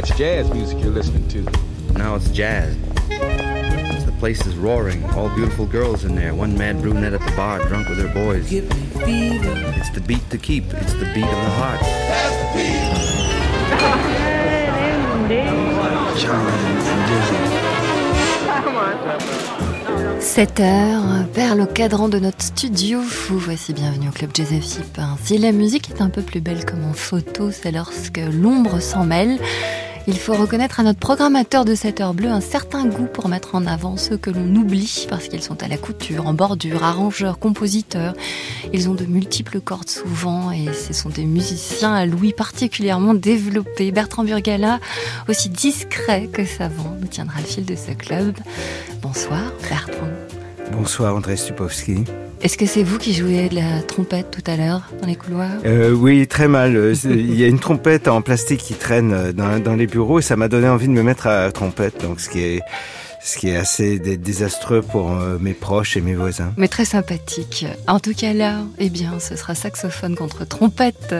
That's jazz music you're listening to. Now it's jazz. The place is roaring. All beautiful girls in there. One mad brunette at the bar, drunk with her boys. It's the beat to keep. It's the beat of the heart. 7 heures, perle au cadran de notre studio. Vous voici bienvenue au Club Jazz FIP. Si la musique est un peu plus belle comme en photo, c'est lorsque l'ombre s'en mêle. Il faut reconnaître à notre programmateur de 7 heures bleues un certain goût pour mettre en avant ceux que l'on oublie parce qu'ils sont à la couture, en bordure, arrangeurs, compositeurs. Ils ont de multiples cordes souvent et ce sont des musiciens à l'ouïe particulièrement développés. Bertrand Burgala, aussi discret que savant, nous tiendra le fil de ce club. Bonsoir Bertrand. Bonsoir André Stupowski. Est-ce que c'est vous qui jouez de la trompette tout à l'heure dans les couloirs? Euh, Oui, très mal. Euh, il y a une trompette en plastique qui traîne euh, dans, les bureaux et ça m'a donné envie de me mettre à la trompette. Donc, ce qui est ce qui est assez désastreux pour euh, mes proches et mes voisins. Mais très sympathique. En tout cas là, eh bien, ce sera saxophone contre trompette.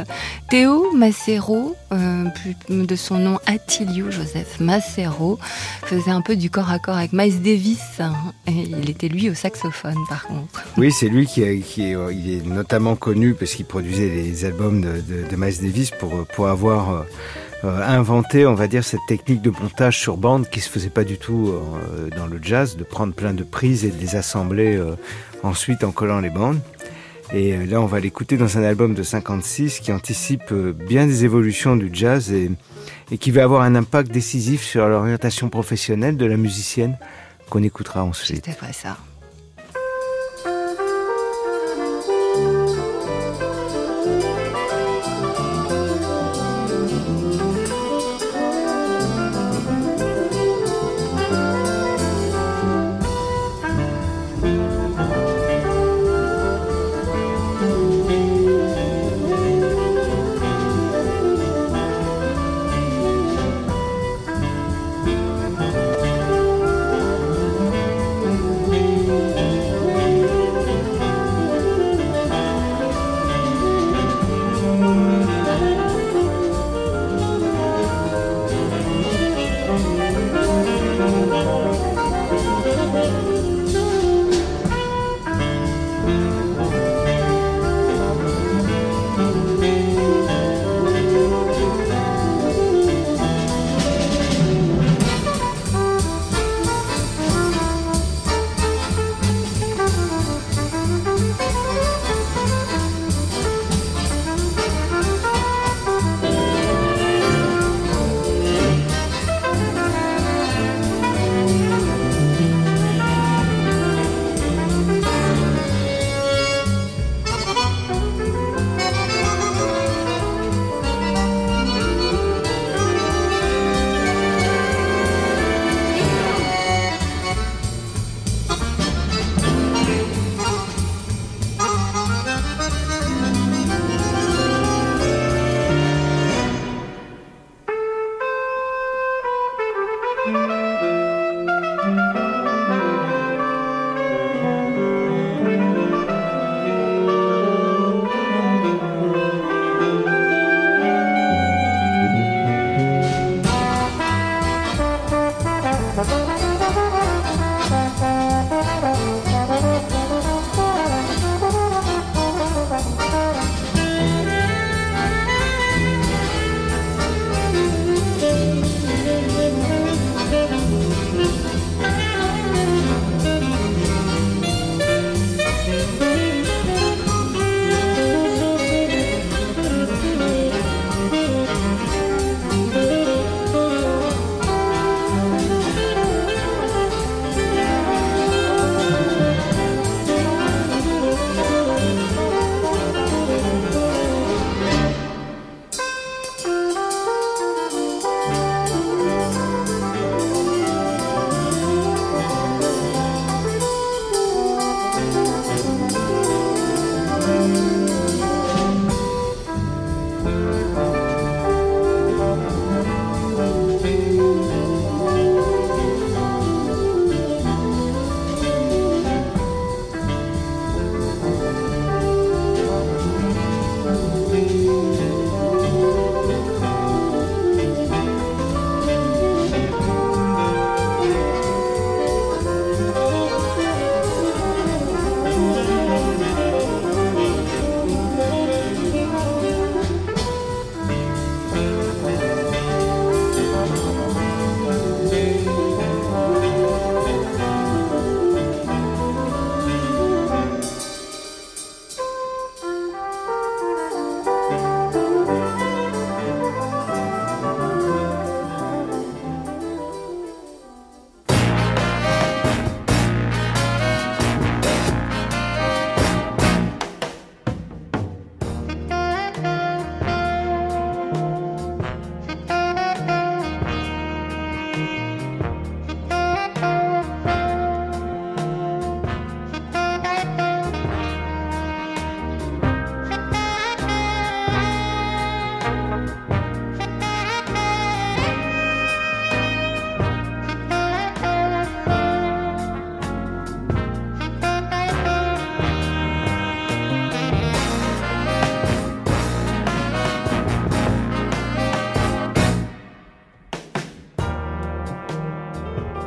Théo Macero, euh, de son nom Attilio Joseph Macero, faisait un peu du corps à corps avec Miles Davis. Hein, et il était lui au saxophone par contre. Oui, c'est lui qui, qui est, il est notamment connu parce qu'il produisait les albums de, de, de Miles Davis pour, pour avoir euh, inventé, on va dire, cette technique de montage sur bande qui se faisait pas du tout euh, dans le jazz, de prendre plein de prises et de les assembler euh, ensuite en collant les bandes. Et là, on va l'écouter dans un album de 56 qui anticipe bien des évolutions du jazz et, et qui va avoir un impact décisif sur l'orientation professionnelle de la musicienne qu'on écoutera ensuite. Ça.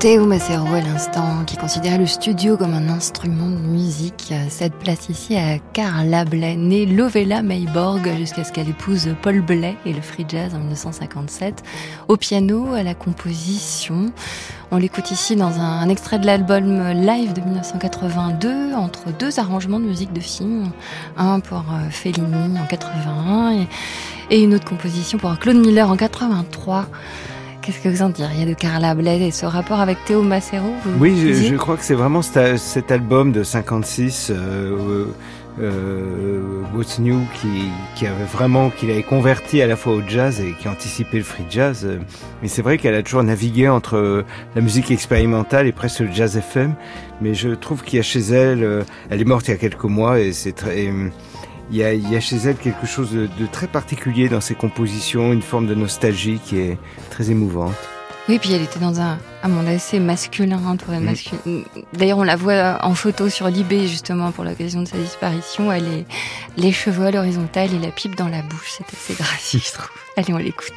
Théo Macero à l'instant, qui considérait le studio comme un instrument de musique. Cette place ici à Carla Blais, née Lovella Mayborg jusqu'à ce qu'elle épouse Paul Blais et le free jazz en 1957. Au piano, à la composition. On l'écoute ici dans un, extrait de l'album live de 1982, entre deux arrangements de musique de film. Un pour euh, Fellini en 81 et, et une autre composition pour Claude Miller en 83. Qu'est-ce que vous en diriez de Carla Blais et ce rapport avec Théo Macero Oui, je, je, crois que c'est vraiment cet, cet, album de 56, euh, euh, What's New, qui, qui, avait vraiment, qui l'avait converti à la fois au jazz et qui anticipait le free jazz. Mais c'est vrai qu'elle a toujours navigué entre la musique expérimentale et presque le jazz FM. Mais je trouve qu'il y a chez elle, euh, elle est morte il y a quelques mois et c'est très il y, a, il y a, chez elle quelque chose de, de, très particulier dans ses compositions, une forme de nostalgie qui est très émouvante. Oui, puis elle était dans un, un monde assez masculin, entouré mmh. masculin. D'ailleurs, on la voit en photo sur Libé, justement, pour l'occasion de sa disparition. Elle est les cheveux à l'horizontale et la pipe dans la bouche. C'est assez graphique, je trouve. Allez, on l'écoute.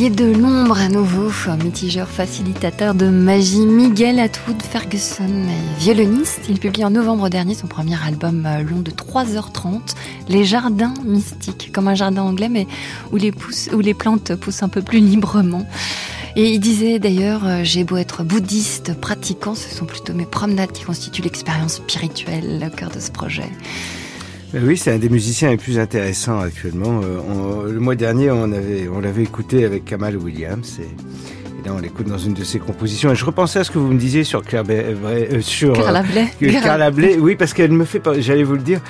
Pilier de l'ombre à nouveau, mitigeur facilitateur de magie, Miguel Atwood Ferguson violoniste. Il publie en novembre dernier son premier album euh, long de 3h30, Les Jardins Mystiques, comme un jardin anglais, mais où les, où les plantes poussent un peu plus librement. Et il disait d'ailleurs, euh, j'ai beau être bouddhiste, pratiquant, ce sont plutôt mes promenades qui constituent l'expérience spirituelle au cœur de ce projet. Oui, c'est un des musiciens les plus intéressants actuellement. Euh, le mois dernier, on avait, on l'avait écouté avec Kamal Williams et, là, on l'écoute dans une de ses compositions. Et je repensais à ce que vous me disiez sur Claire, euh, sur Carla euh, Blais. oui, parce qu'elle me fait, j'allais vous le dire,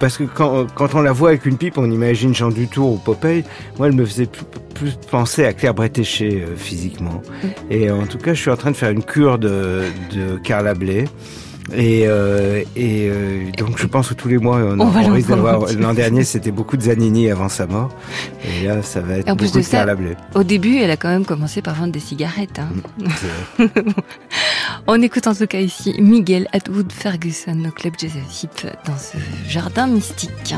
parce que quand, quand on la voit avec une pipe, on imagine Jean Dutour ou Popeye. Moi, elle me faisait plus, penser à Claire Bretéché physiquement. Mm. Et en tout cas, je suis en train de faire une cure de, de Carla Blais. Et, euh, et euh, donc je pense que tous les mois on, on, risque d'avoir. L'an dernier c'était beaucoup de Zanini avant sa mort, et là ça va être beaucoup de, ça, Au début, elle a quand même commencé par vendre des cigarettes. Hein. Mm, on écoute en tout cas ici Miguel Atwood Ferguson au club Jazz dans ce jardin mystique.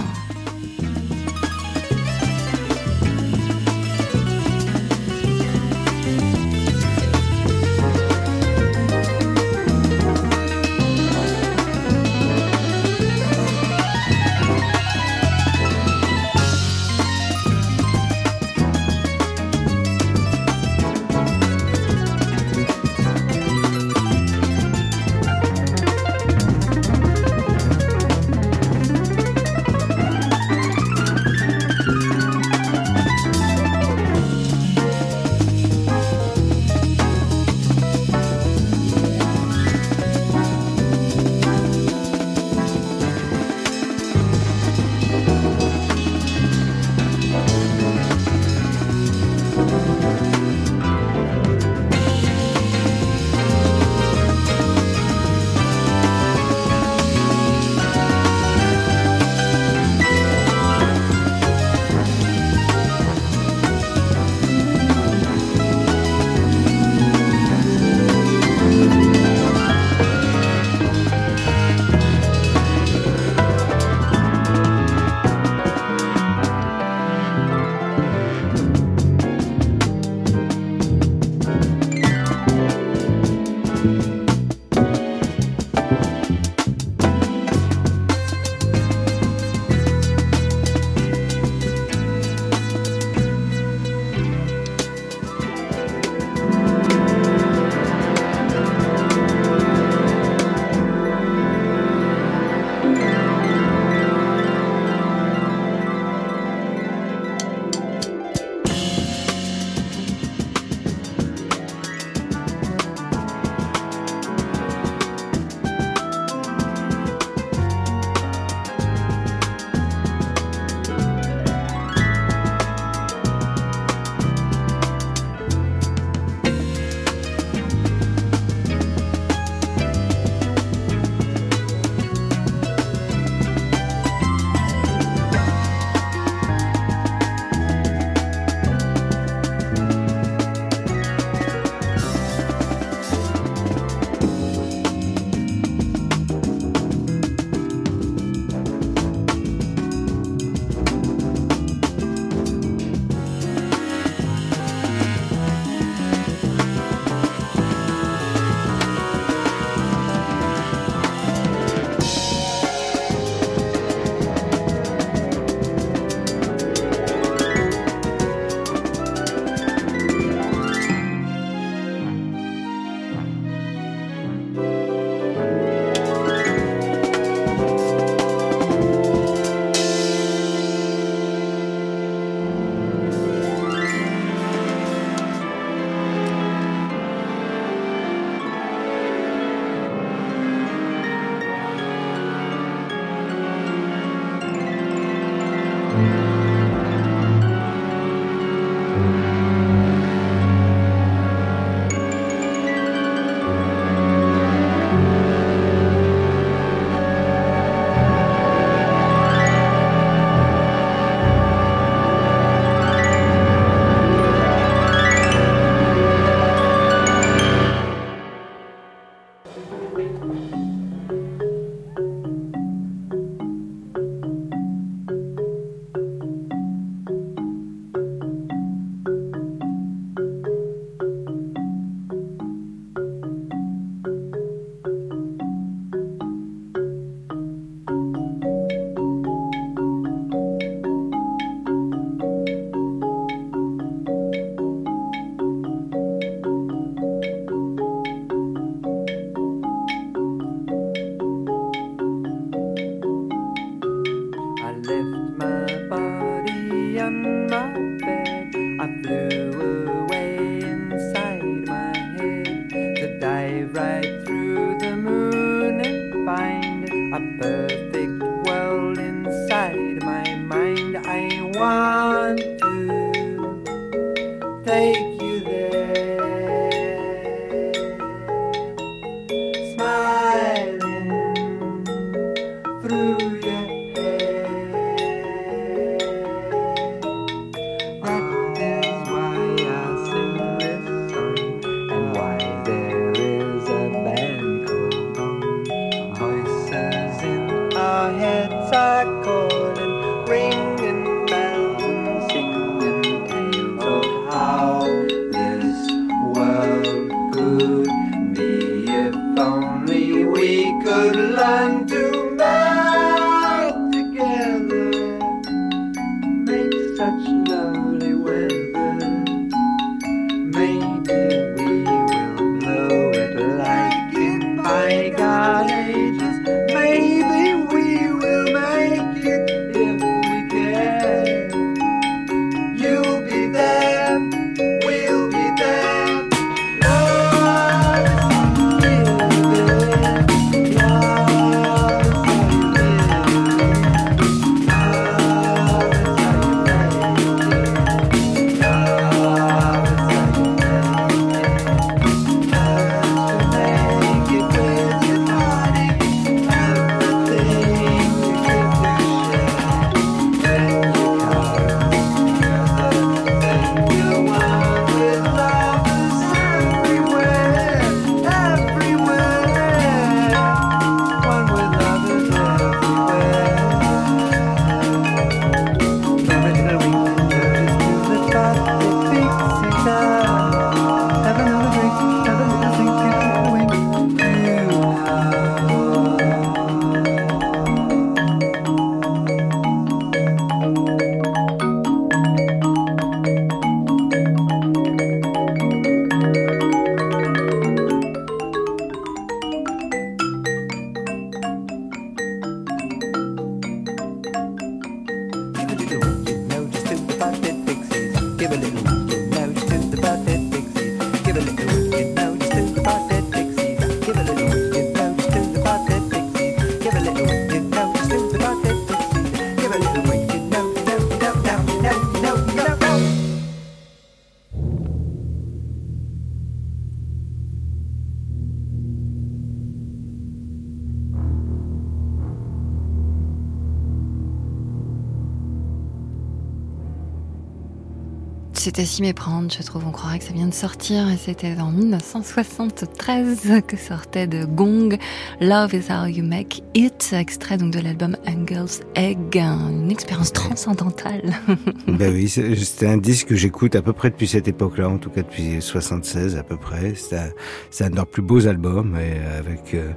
À s'y méprendre, je trouve. On croirait que ça vient de sortir et c'était en 1973 que sortait de Gong Love is How You Make It, extrait donc de l'album Angel's Egg, une expérience transcendantale. ben oui, c'était un disque que j'écoute à peu près depuis cette époque-là, en tout cas depuis 76 à peu près. C'est un, de leurs plus beaux albums et avec euh,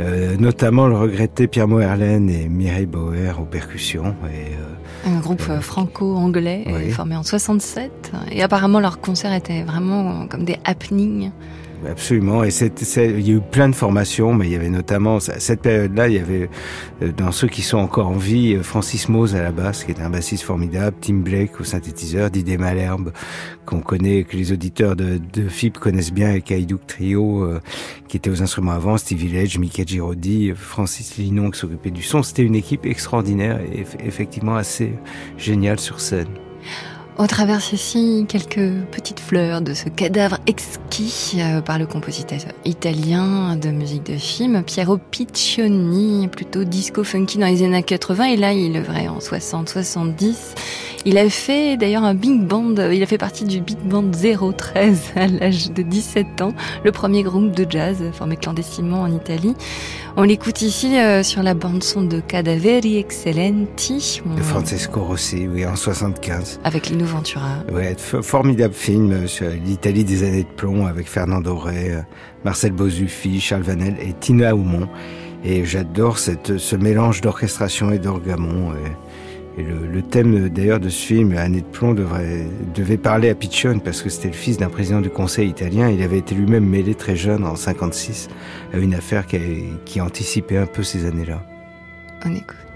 euh, notamment le regretté Pierre Moerlen et Mireille Bauer aux percussions. Et, euh, un groupe euh, franco-anglais formé en 67. Et apparemment, leur concert était vraiment comme des happenings. Absolument. Et c'est, il y a eu plein de formations, mais il y avait notamment cette période-là, il y avait euh, dans ceux qui sont encore en vie euh, Francis Mose à la basse, qui est un bassiste formidable, Tim Blake au synthétiseur, Didier Malherbe qu'on connaît, que les auditeurs de, de FIP connaissent bien, et Kaidouk Trio euh, qui était aux instruments avant, Steve Village, Mika Girodi, Francis Linon qui s'occupait du son. C'était une équipe extraordinaire et effectivement assez géniale sur scène. On traverse ici quelques petites fleurs de ce cadavre exquis euh, par le compositeur italien de musique de film, Piero Piccioni, plutôt disco funky dans les années 80, et là il œuvrait en 60-70. Il a fait d'ailleurs un big band, il a fait partie du big band 013 à l'âge de 17 ans, le premier groupe de jazz formé clandestinement en Italie. On l'écoute ici euh, sur la bande-son de Cadaveri Excellenti. De Francesco Rossi, oui, en 75. Avec Lino Ventura. Ouais, formidable film euh, sur l'Italie des années de plomb avec Fernando Rey, euh, Marcel Bozuffi, Charles Vanel et Tina Aumont. Et j'adore ce mélange d'orchestration et d'orgamon. Et le, thème d'ailleurs de ce film, Année de plomb, devait parler à Piccione parce que c'était le fils d'un président du Conseil italien. Il avait été lui-même mêlé très jeune, en 56, à une affaire qui, qui anticipait un peu ces années-là. On écoute.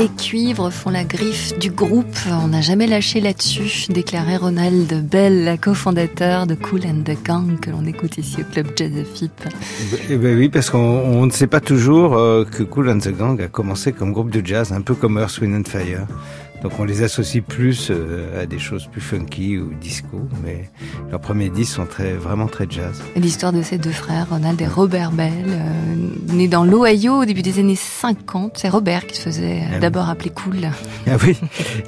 Les cuivres font la griffe du groupe. On n'a jamais lâché là-dessus, déclarait Ronald Bell, cofondateur de Cool and the Gang, que l'on écoute ici au club Jazz FIP. Eh ben oui, parce qu'on ne sait pas toujours euh, que Cool and the Gang a commencé comme groupe de jazz, un peu comme Earth, Wind and Fire. Donc on les associe plus euh, à des choses plus funky ou disco, mais leurs premiers disques sont très, vraiment très jazz. L'histoire de ces deux frères, Ronald et Robert Bell, euh, nés dans l'Ohio au début des années 50. C'est Robert qui se faisait ah d'abord appeler Cool. Ah oui.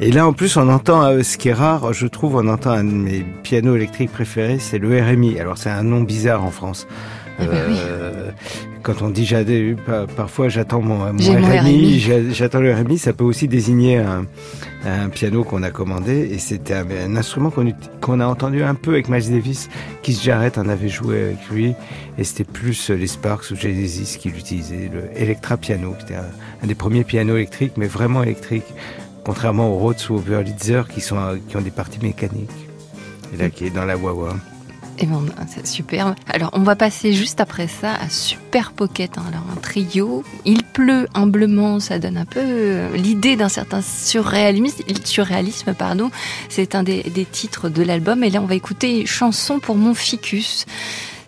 Et là en plus on entend, euh, ce qui est rare, je trouve, on entend un de mes pianos électriques préférés, c'est le RMI. Alors c'est un nom bizarre en France. Eh ben oui. Quand on dit parfois j'attends mon, mon RMI, j'attends le RMI, ça peut aussi désigner un, un piano qu'on a commandé et c'était un, instrument qu'on a entendu un peu avec Miles Davis. Keith Jarrett en avait joué avec lui et c'était plus les Sparks ou Genesis qui l'utilisaient, le Electra Piano, qui était un, des premiers pianos électriques, mais vraiment électriques, contrairement aux Rhodes ou aux Wurlitzer qui sont qui ont des parties mécaniques. Et là, qui est dans la Wawa. Et bon, c'est super. Alors, on va passer juste après ça à Super Pocket. Hein. Alors, un trio. Il pleut humblement, ça donne un peu euh, l'idée d'un certain surréalisme. Surréalisme, pardon. C'est un des, titres de l'album. Et là, on va écouter Chanson pour mon ficus.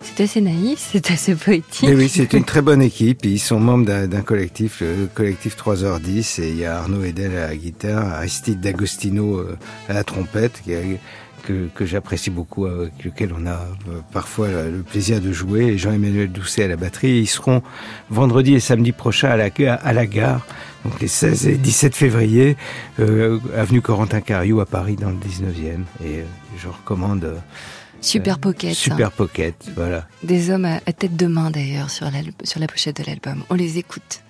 C'est assez naïf, c'est assez poétique. oui, c'est une très bonne équipe. Ils sont membres d'un collectif, le collectif 3h10. Et il y a Arnaud Edel à la guitare, Aristide D'Agostino euh, à la trompette, que, j'apprécie beaucoup, avec lequel on a euh, parfois le plaisir de jouer, et Jean-Emmanuel Doucet à la batterie. Ils seront vendredi et samedi prochain à la, à la gare, donc les 16 et 17 février, euh, avenue Corentin Cariou à Paris dans le 19e. Et euh, je recommande... Super Pocket. Super Pocket, voilà. Des hommes à, tête de main d'ailleurs sur sur la pochette de l'album. On les écoute.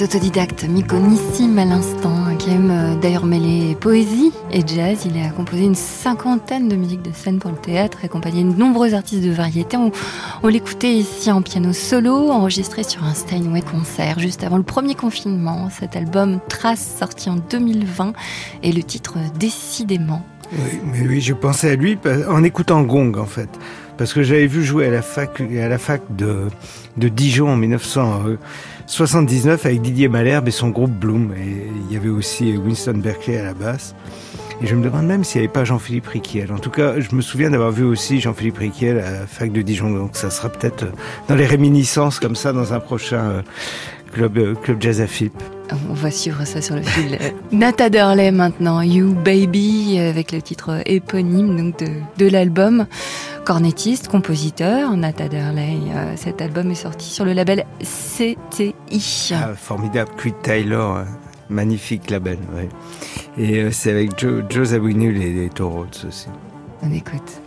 Artiste autodidacte méconissime à l'instant, qui aime euh, d'ailleurs mêler poésie et jazz. Il a composé une cinquantaine de musiques de scène pour le théâtre, accompagné de nombreux artistes de variété. On, l'écoutait ici en piano solo, enregistré sur un Steinway concert juste avant le premier confinement. Cet album Trace, sorti en 2020, et le titre Décidément. Oui, mais oui, je pensais à lui en écoutant Gong en fait parce que j'avais vu jouer à la fac, à la fac de, de Dijon en 1979 avec Didier Malherbe et son groupe Bloom. Et il y avait aussi Winston Berkeley à la basse. Et je me demande même s'il n'y avait pas Jean-Philippe Riquiel. En tout cas, je me souviens d'avoir vu aussi Jean-Philippe Riquiel à la fac de Dijon. Donc ça sera peut-être dans les réminiscences comme ça dans un prochain euh, club, euh, club jazz à Philippe. On va suivre ça sur le fil. Nata Derley maintenant, You Baby, avec le titre éponyme donc de, de l'album. Cornettiste, compositeur, Nata Derley. Euh, cet album est sorti sur le label CTI. Ah, formidable, Creed Taylor, hein. magnifique label. Ouais. Et euh, c'est avec Joe, Joe Zawinul et les Taureaux aussi. On écoute.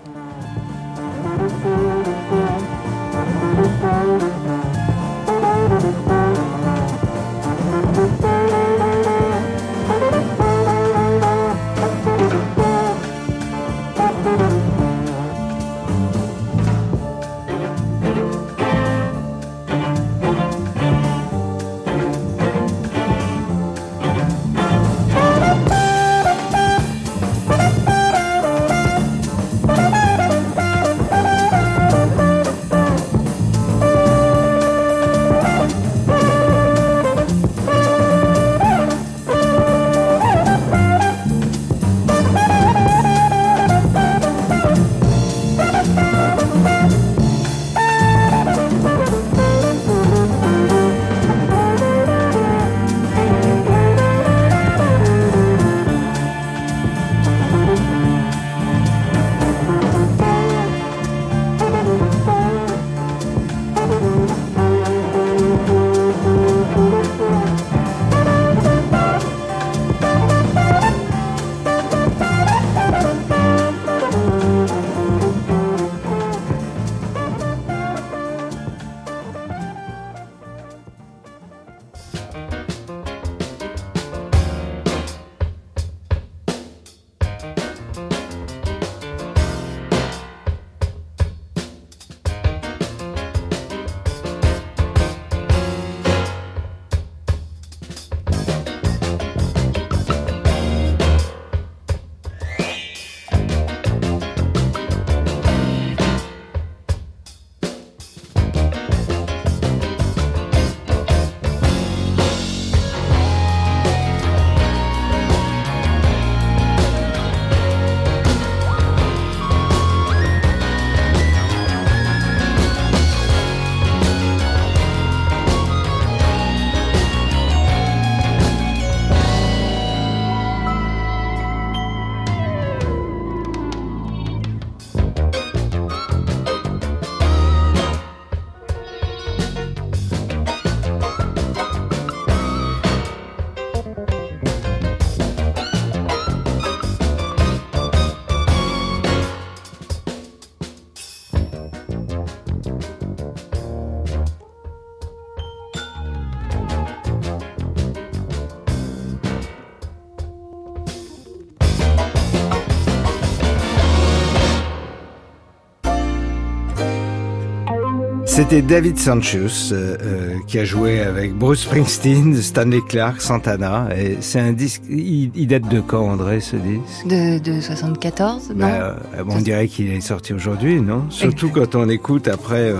C'était David Sanchez euh, euh, qui a joué avec Bruce Springsteen, Stanley Clark, Santana. Et c'est un disque. Il, il, date de quand, André, ce disque? De, de 74, non? Bah, euh, On dirait qu'il est sorti aujourd'hui, non? Surtout quand on écoute après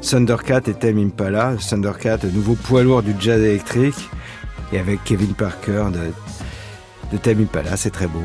Thundercat et Tame Impala. Thundercat, le nouveau poids lourd du jazz électrique, et avec Kevin Parker de, de Tame Impala, c'est très beau.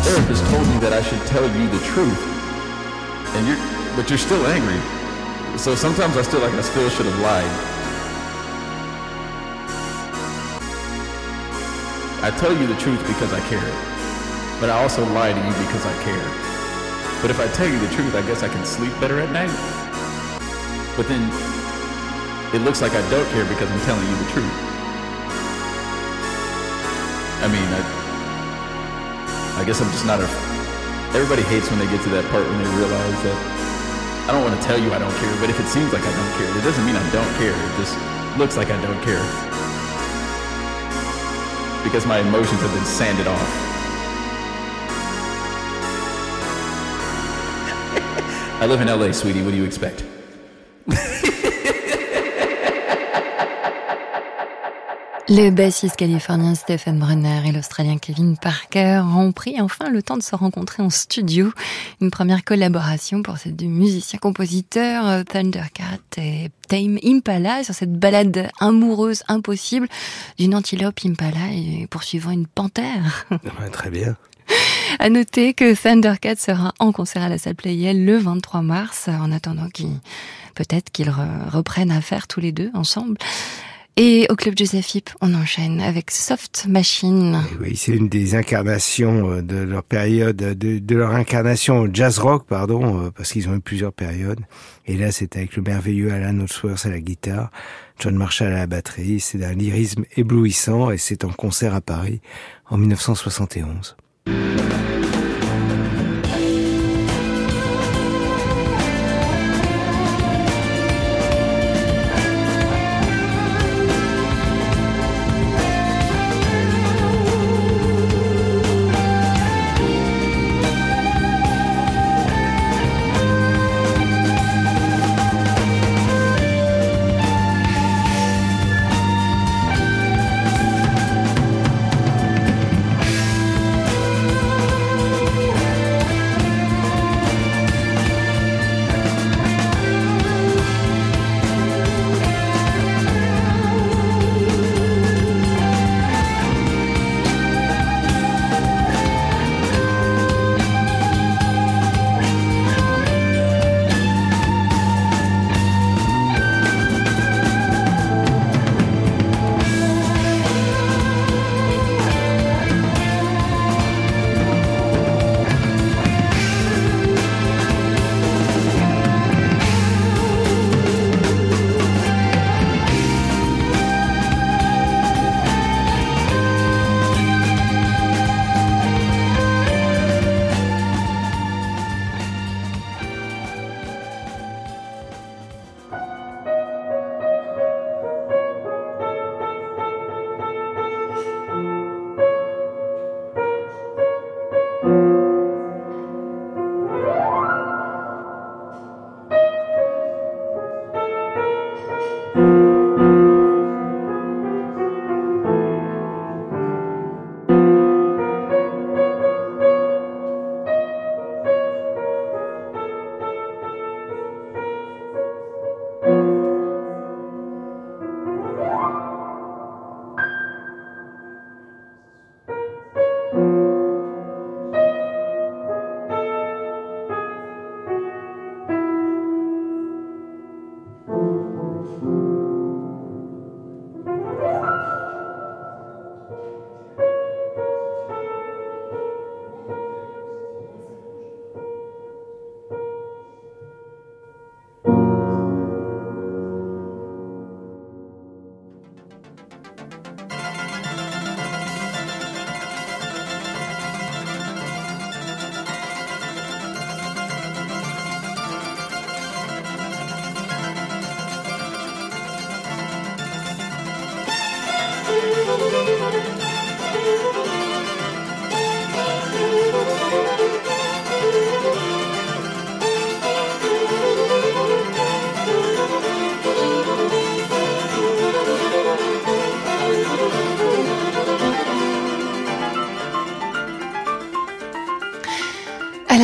So that I should tell you the truth. And you're, but you're still angry. So sometimes I still like I still should have lied. I tell you the truth because I care. But I also lie to you because I care. But if I tell you the truth, I guess I can sleep better at night. But then it looks like I don't care because I'm telling you the truth. I mean, I, I guess I'm just not a. Everybody hates when they get to that part when they realize that I don't want to tell you I don't care, but if it seems like I don't care, it doesn't mean I don't care. It just looks like I don't care. Because my emotions have been sanded off. I live in LA, sweetie. What do you expect? Le bassiste californien Stephen Brunner et l'Australien Kevin Parker ont pris enfin le temps de se rencontrer en studio. Une première collaboration pour ces deux musiciens-compositeurs, euh, Thundercat et Tame Impala, sur cette balade amoureuse impossible d'une antilope Impala et poursuivant une panthère. très bien. À noter que Thundercat sera en concert à la salle Playel le 23 mars, en attendant qu'ils, peut-être qu'ils reprennent à faire tous les deux ensemble. Et au Club Josephip, on enchaîne avec Soft Machine. oui, c'est une des incarnations euh, de leur période, de, leur incarnation jazz rock, pardon, euh, parce qu'ils ont eu plusieurs périodes. Et là, c'est avec le merveilleux Alan Holdsworth à la guitare, John Marshall à la batterie. C'est d'un lyrisme éblouissant et c'est en concert à Paris en 1971.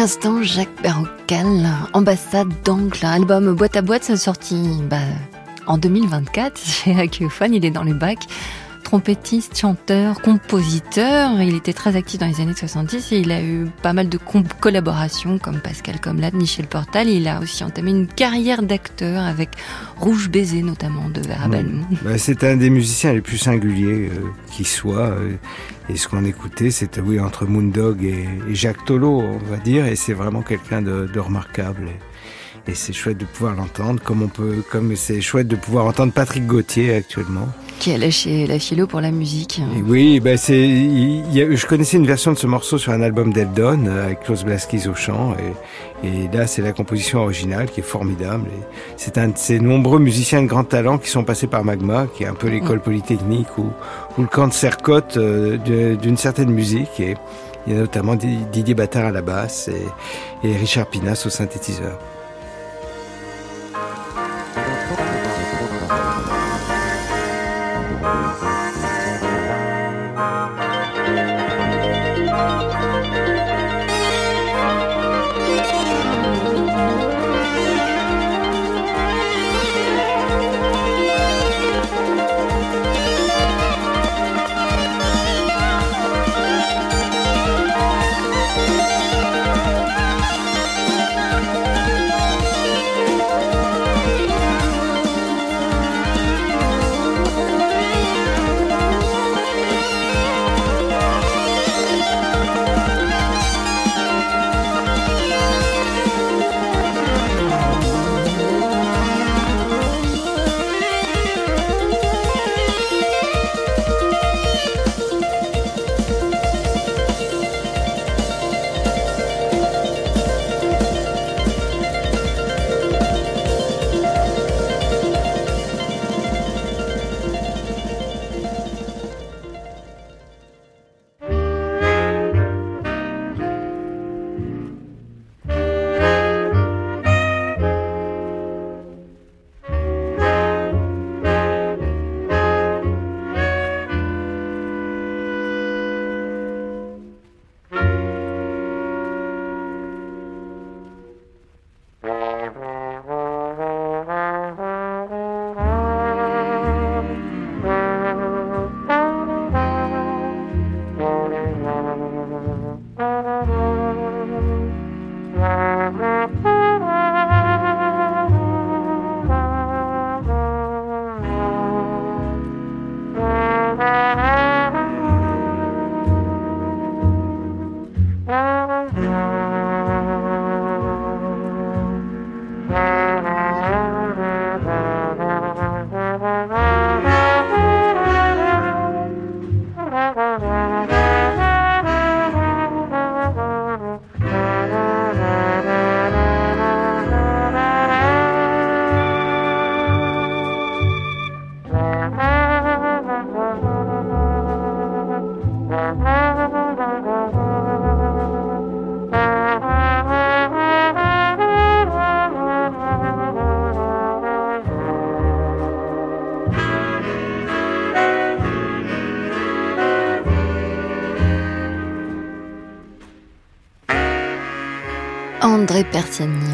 L'instant, Jacques Berrocal, ambassade d'Angle, album boîte à boîte, sorti bah, en 2024 chez Acquiophone, il est dans les bacs trompettiste, chanteur, compositeur. Il était très actif dans les années 70 et il a eu pas mal de collaborations comme Pascal Comlat, Michel Portal. Il a aussi entamé une carrière d'acteur avec Rouge Baiser notamment de Vera bah, c'est un des musiciens les plus singuliers euh, qui soit. Euh, et ce qu'on écoutait, c'était oui entre Moondog et, et, Jacques Tolo, on va dire. Et c'est vraiment quelqu'un de, de, remarquable. Et, et c'est chouette de pouvoir l'entendre, comme on peut, comme c'est chouette de pouvoir entendre Patrick Gauthier actuellement qui a lâché la philo pour la musique. oui, ben c'est, je connaissais une version de ce morceau sur un album d'Eldon euh, avec Klaus Blaskis au chant, et, et là c'est la composition originale qui est formidable. C'est un de ces nombreux musiciens de grand talent qui sont passés par Magma, qui est un peu l'école polytechnique ou, ou le camp de Sercotte euh, d'une certaine musique. Et il y a notamment Didier Battard à la basse et, et Richard Pinas au synthétiseur.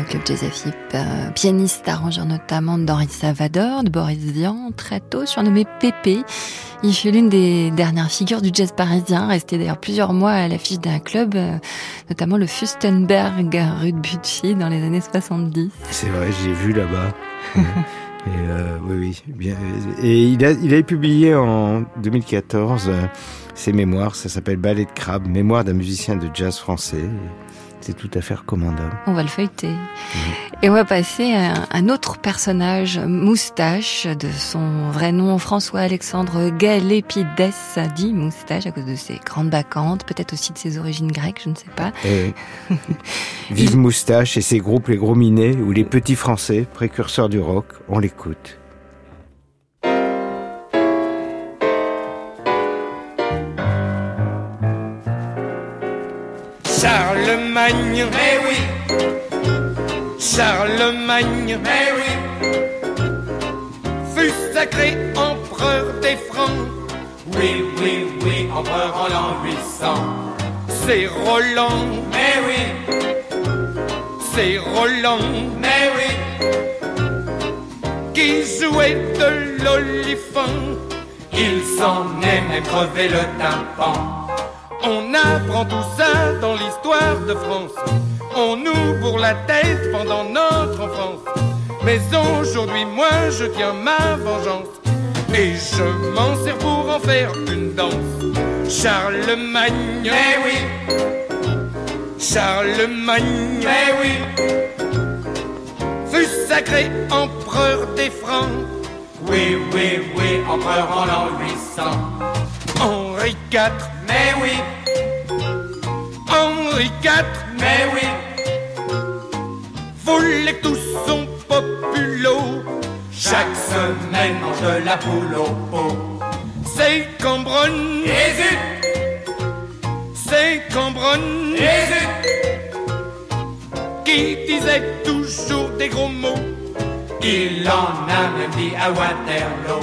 Au club Jazz euh, pianiste arrangeur notamment d'Henri Savador, de Boris Vian, très tôt surnommé Pépé. Il fut l'une des dernières figures du jazz parisien, resté d'ailleurs plusieurs mois à l'affiche d'un club, euh, notamment le Fustenberg rue de Bucci dans les années 70. C'est vrai, j'ai vu là-bas. Et euh, oui, oui, bien. Et il a, il a publié en 2014 euh, ses mémoires. Ça s'appelle Ballet de crabe, mémoire d'un musicien de jazz français. C'est tout à fait recommandable. On va le feuilleter. Et on va passer à un autre personnage, Moustache, de son vrai nom François-Alexandre Galépides, dit Moustache à cause de ses grandes bacchantes, peut-être aussi de ses origines grecques, je ne sais pas. Et vive Moustache et ses groupes Les Gros Minets ou Les Petits Français, précurseurs du rock, on l'écoute. Charlemagne, mais oui. Charlemagne, mais oui. Fut sacré empereur des Francs. Oui, oui, oui, empereur en l'an 800. C'est Roland, mais oui. C'est Roland, mais oui. Qui jouait de l'olifant. Il s'en est même crevé le tympan. On apprend tout ça dans l'histoire de France. On nous bourre la tête pendant notre enfance. Mais aujourd'hui, moi, je tiens ma vengeance. Et je m'en sers pour en faire une danse. Charlemagne, eh oui. Charlemagne, eh oui. Fut sacré empereur des Francs. Oui, oui, oui, empereur en l'an 800. Henri IV, mais oui. Henri IV, mais oui. Voulait tout son populo. Chaque semaine mange de la poule au pot. C'est Cambronne, et C'est Cambronne, et Qui disait toujours des gros mots. Il en a même dit à Waterloo.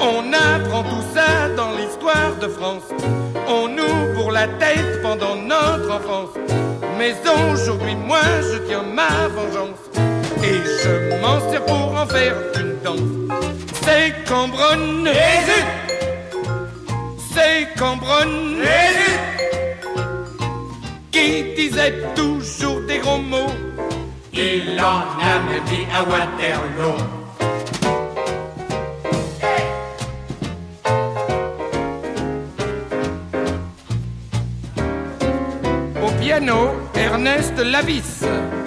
On apprend tout ça dans l'histoire de France. On nous pour la tête pendant notre enfance. Mais aujourd'hui, moi, je tiens ma vengeance. Et je m'en sers pour en faire une danse. C'est Cambronne, c'est Cambronne, qui disait toujours des gros mots. Il en a même dit à Waterloo. Piano, Ernest Lavis.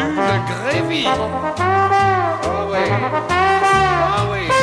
Jules Grévy. Ah oui. Ah oui.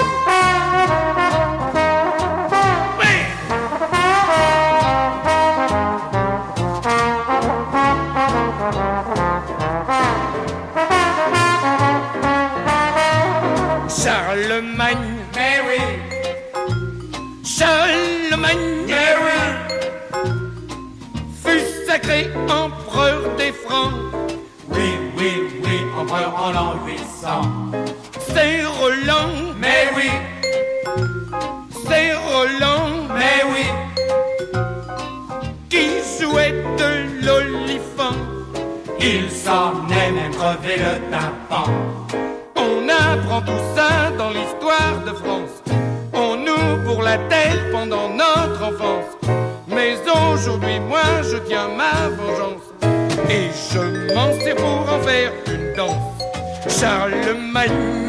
Charlemagne.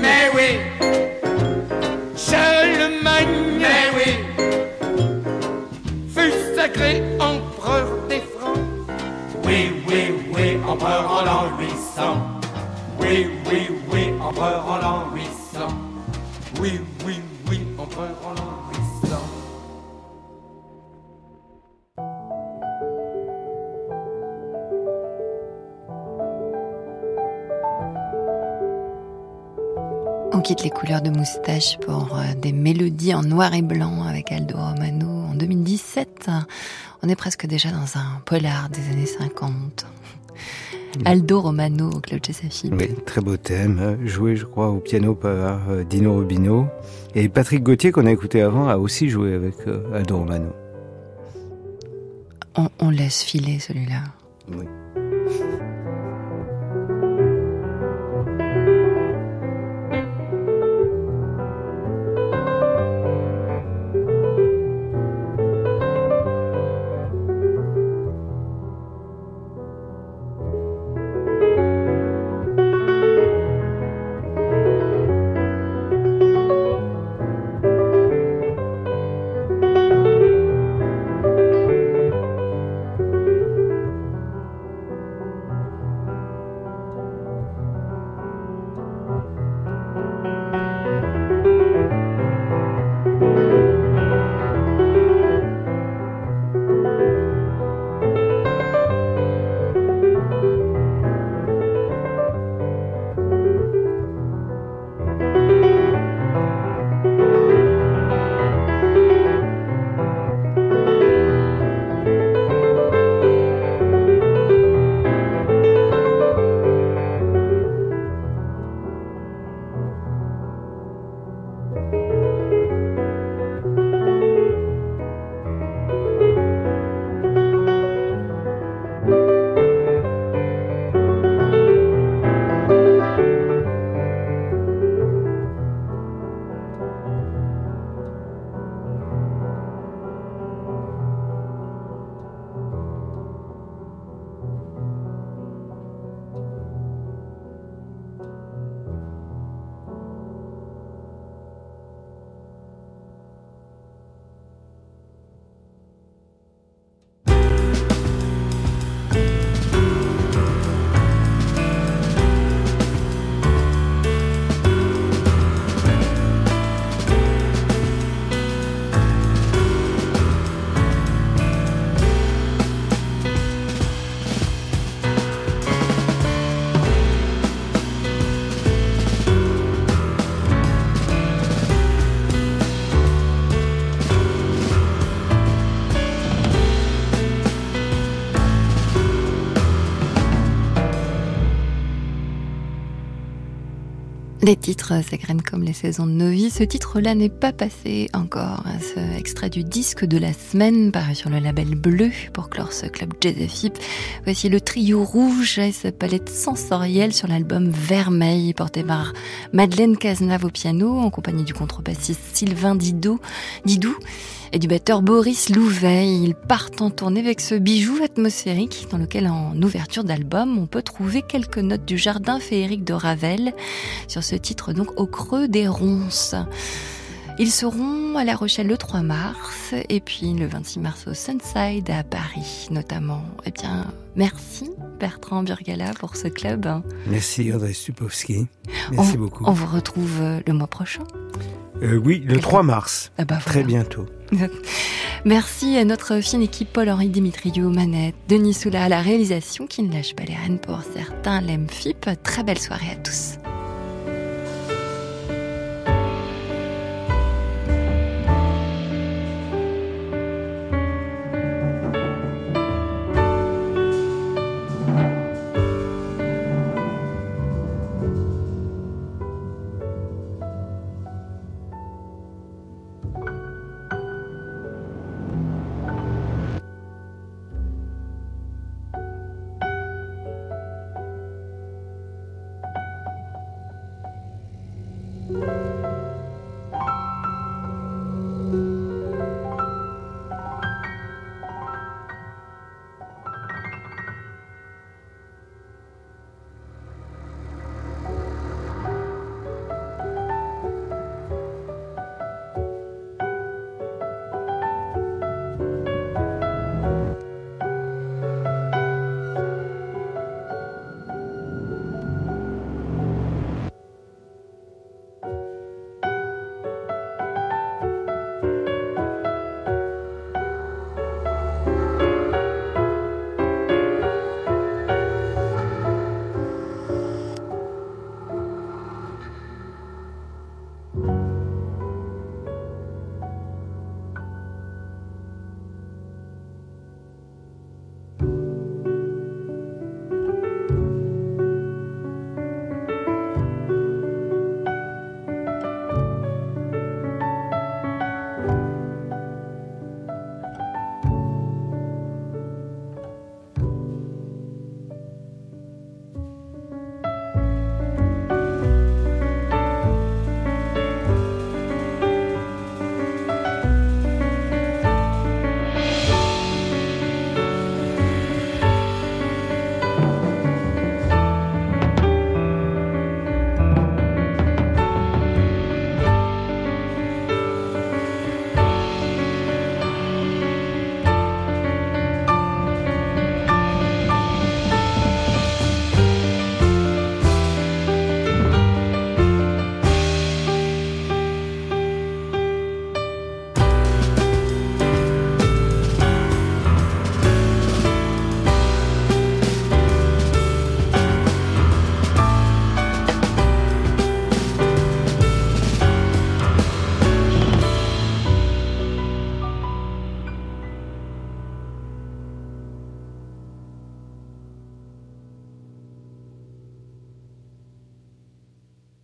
Noir et blanc avec Aldo Romano en 2017. On est presque déjà dans un polar des années 50. Aldo Romano au Club Jazz Oui, très beau thème, euh, joué je crois au piano par euh, Dino Rubino. Et Patrick Gauthier qu'on a écouté avant a aussi joué avec Aldo Romano. On, on laisse filer celui-là. Oui. で Les titres s'égrènent comme les saisons de nos vies. Ce titre-là n'est pas passé encore. Ce extrait du disque de la semaine paru sur le label bleu pour clore ce club jazz Voici le trio rouge et sa palette sensorielle sur l'album Vermeil porté par Madeleine Cazenave au piano en compagnie du contrebassiste Sylvain Didou. Didou et du batteur Boris Louveil. Ils partent en tournée avec ce bijou atmosphérique dans lequel, en ouverture d'album, on peut trouver quelques notes du jardin féerique de Ravel sur ce titre donc au creux des ronces. Ils seront à La Rochelle le 3 mars et puis le 26 mars au Sunside à Paris notamment. Eh bien, merci Bertrand Burgala pour ce club. Merci André Stupowski. Merci beaucoup. On vous retrouve euh, le mois prochain. Euh, oui, le 3 mars. Ah bah Très bientôt. Merci à notre fine équipe Paul-Henri Dimitriou, Manette, Denis Soula à la réalisation qui ne lâche pas les rênes pour certains, l'MFIP. Très belle soirée à tous.